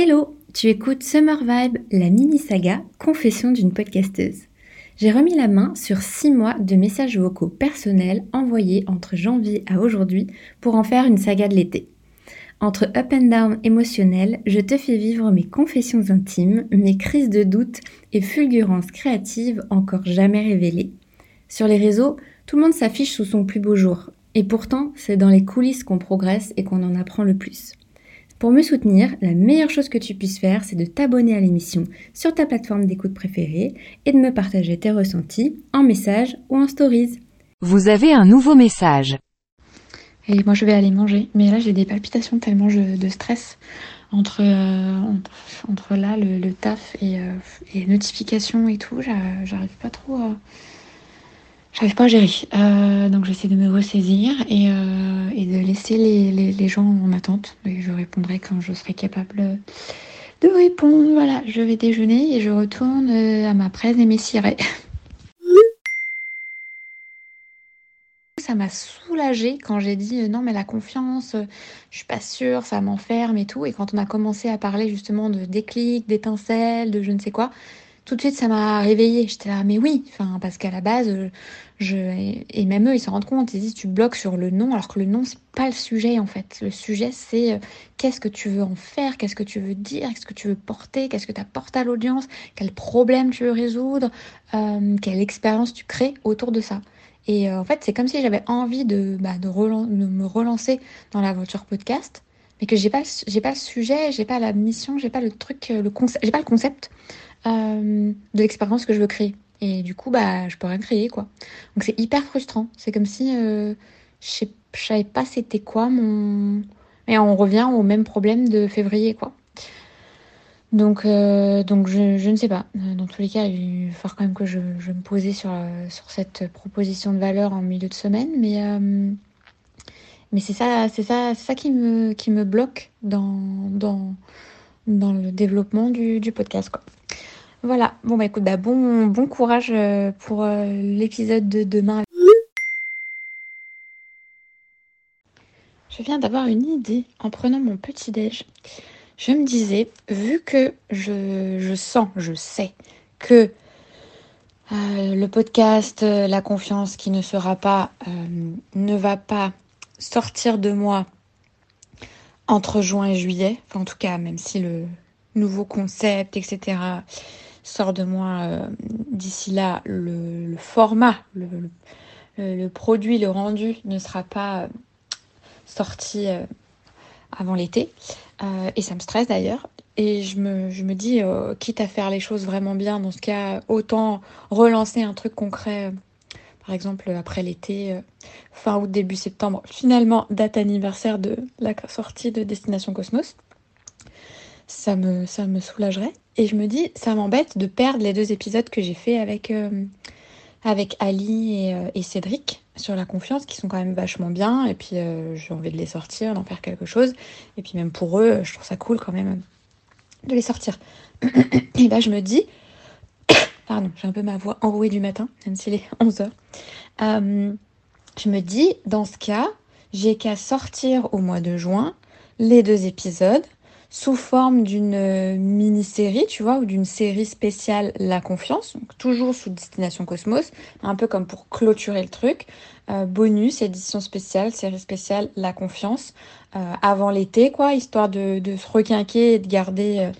Hello, tu écoutes Summer Vibe, la mini-saga Confession d'une podcasteuse. J'ai remis la main sur 6 mois de messages vocaux personnels envoyés entre janvier à aujourd'hui pour en faire une saga de l'été. Entre up and down émotionnel, je te fais vivre mes confessions intimes, mes crises de doute et fulgurances créatives encore jamais révélées. Sur les réseaux, tout le monde s'affiche sous son plus beau jour. Et pourtant, c'est dans les coulisses qu'on progresse et qu'on en apprend le plus. Pour me soutenir, la meilleure chose que tu puisses faire, c'est de t'abonner à l'émission sur ta plateforme d'écoute préférée et de me partager tes ressentis en message ou en stories. Vous avez un nouveau message. Et moi, je vais aller manger. Mais là, j'ai des palpitations tellement de stress entre, euh, entre, là, le, taf et, euh, et, les notifications et tout. J'arrive pas trop à. J'arrive pas à gérer. Euh, donc, j'essaie de me ressaisir et, et de laisser les, gens en attente. Je répondrai quand je serai capable de répondre. Voilà, je vais déjeuner et je retourne à ma presse et mes cirés. ça m'a soulagée quand j'ai dit euh, non mais la confiance, euh, je suis pas sûre, ça m'enferme et tout. Et quand on a commencé à parler justement de déclic, d'étincelles, de je ne sais quoi, tout de suite ça m'a réveillée. J'étais là mais oui, enfin parce qu'à la base euh, je et même eux ils s'en rendent compte, ils disent tu bloques sur le nom alors que le nom c'est pas le sujet en fait. Le sujet c'est qu'est-ce que tu veux en faire, qu'est-ce que tu veux dire, qu'est-ce que tu veux porter, qu'est-ce que tu apportes à l'audience, quel problème tu veux résoudre, quelle expérience tu crées autour de ça? Et euh, en fait, c'est comme si j'avais envie de, bah, de, me relancer dans la voiture podcast, mais que j'ai pas, j'ai pas le sujet, j'ai pas la mission, j'ai pas le truc, euh, le concept, j'ai pas le concept euh, de l'expérience que je veux créer. Et du coup, bah, je peux rien créer, quoi. Donc c'est hyper frustrant. C'est comme si je, je savais pas c'était quoi mon. Et on revient au même problème de février. Donc, euh, je, ne sais pas. Euh, dans tous les cas, il va falloir quand même que je, me posais sur, euh, cette proposition de valeur en milieu de semaine. Mais, mais c'est ça, c'est ça, ça qui me, bloque dans, le développement du, podcast. Voilà. Bon, bah écoute, bah, bon, bon courage pour l'épisode de demain. Je viens d'avoir une idée en prenant mon petit déj je me disais, vu que je, sens, je sais que euh, le podcast euh, La confiance qui ne sera pas, euh, ne va pas sortir de moi entre juin et juillet, en tout cas, même si le nouveau concept, etc., sort de moi d'ici là, le, format, le, produit, le rendu ne sera pas sorti avant l'été. Euh, et ça me stresse d'ailleurs. Et je me, dis, euh, quitte à faire les choses vraiment bien, dans ce cas, autant relancer un truc concret. par exemple, après l'été, euh, fin août, début septembre, finalement, date anniversaire de la sortie de Destination Cosmos. Ça me soulagerait. Et je me dis, ça m'embête de perdre les deux épisodes que j'ai fait avec, avec Ali et Cédric sur la confiance qui sont quand même vachement bien et puis euh, j'ai envie de les sortir, d'en faire quelque chose et puis même pour eux, je trouve ça cool quand même de les sortir. et là je me dis, pardon, j'ai un peu ma voix enrouée du matin, même s'il est 11h. Euh, je me dis, dans ce cas, j'ai qu'à sortir au mois de juin les deux épisodes sous forme d'une euh, mini-série, tu vois, ou d'une série spéciale La Confiance, toujours sous Destination Cosmos, un peu comme pour clôturer le truc. Euh, bonus, édition spéciale, série spéciale La Confiance, euh, avant l'été, quoi, histoire de, de, se requinquer et de garder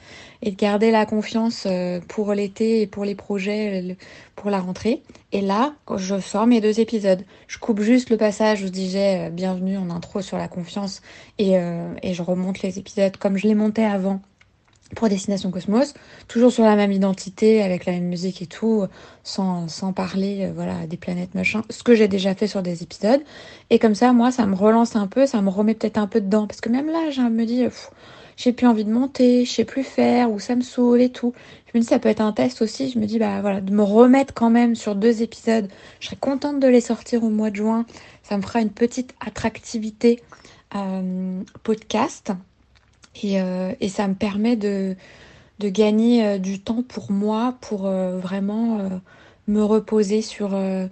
et de garder la confiance euh, pour l'été et pour les projets pour la rentrée. Et là, je sors mes deux épisodes. Je coupe juste le passage où je disais euh, bienvenue en intro sur la confiance et, euh, et je remonte les épisodes comme je les montais avant pour Destination Cosmos, toujours sur la même identité, avec la même musique et tout, sans, parler voilà, des planètes machin, ce que j'ai déjà fait sur des épisodes. Et comme ça, moi, ça me relance un peu, ça me remet peut-être un peu dedans, parce que même là, je me dis, j'ai plus envie de monter, je sais plus faire, ou ça me saoule et tout. Je me dis ça peut être un test aussi. Je me dis bah voilà, de me remettre quand même sur deux épisodes. Je serais contente de les sortir au mois de juin. Ça me fera une petite attractivité euh, podcast. Et, euh, et, ça me permet de, gagner euh, du temps pour moi, pour vraiment me reposer sur, euh,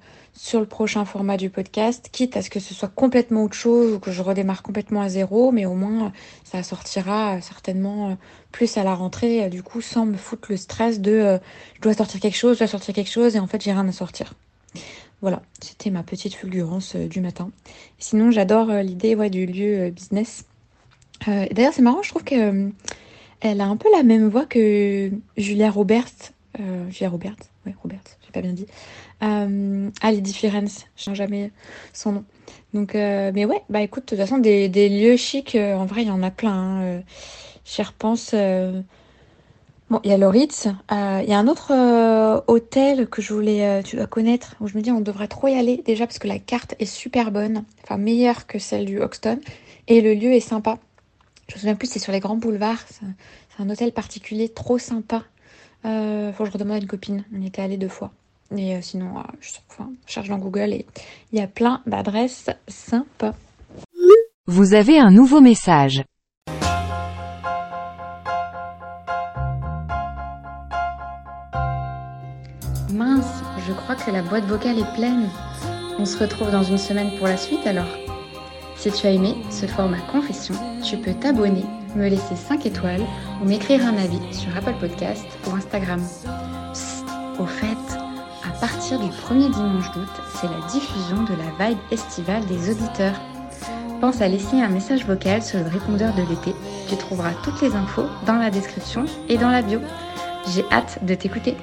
le prochain format du podcast, quitte à ce que ce soit complètement autre chose ou que je redémarre complètement à zéro, mais au moins ça sortira certainement plus à la rentrée, du coup sans me foutre le stress de je dois sortir quelque chose, je dois sortir quelque chose et en fait j'ai rien à sortir. Voilà, c'était ma petite fulgurance du matin. Sinon j'adore l'idée du lieu business. D'ailleurs c'est marrant, je trouve que elle a un peu la même voix que Julia Roberts. Euh, Julia Roberts, ouais, Roberts, j'ai pas bien dit. Euh, Lady Firenze, je ne jamais son nom. Donc, euh, mais ouais, bah écoute, de toute façon, des, lieux chics, euh, en vrai, il y en a plein. Hein. J'y. Bon, il y a le Ritz. Il y a un autre hôtel que je voulais, tu dois connaître, où je me dis on devrait trop y aller déjà parce que la carte est super bonne, enfin meilleure que celle du Hoxton, et le lieu est sympa. Je me souviens plus, c'est sur les grands boulevards. C'est un hôtel particulier, trop sympa. Euh, faut que je redemande à une copine. On y était allé deux fois. Et euh, sinon, euh, je, cherche dans Google et il y a plein d'adresses sympas. Vous avez un nouveau message. Mince, je crois que la boîte vocale est pleine. On se retrouve dans une semaine pour la suite alors. Si tu as aimé ce format confession, tu peux t'abonner, me laisser 5 étoiles ou m'écrire un avis sur Apple Podcast ou Instagram. au fait, à partir du premier dimanche d'août, c'est la diffusion de la vibe estivale des auditeurs. Pense à laisser un message vocal sur le répondeur de l'été. Tu trouveras toutes les infos dans la description et dans la bio. J'ai hâte de t'écouter.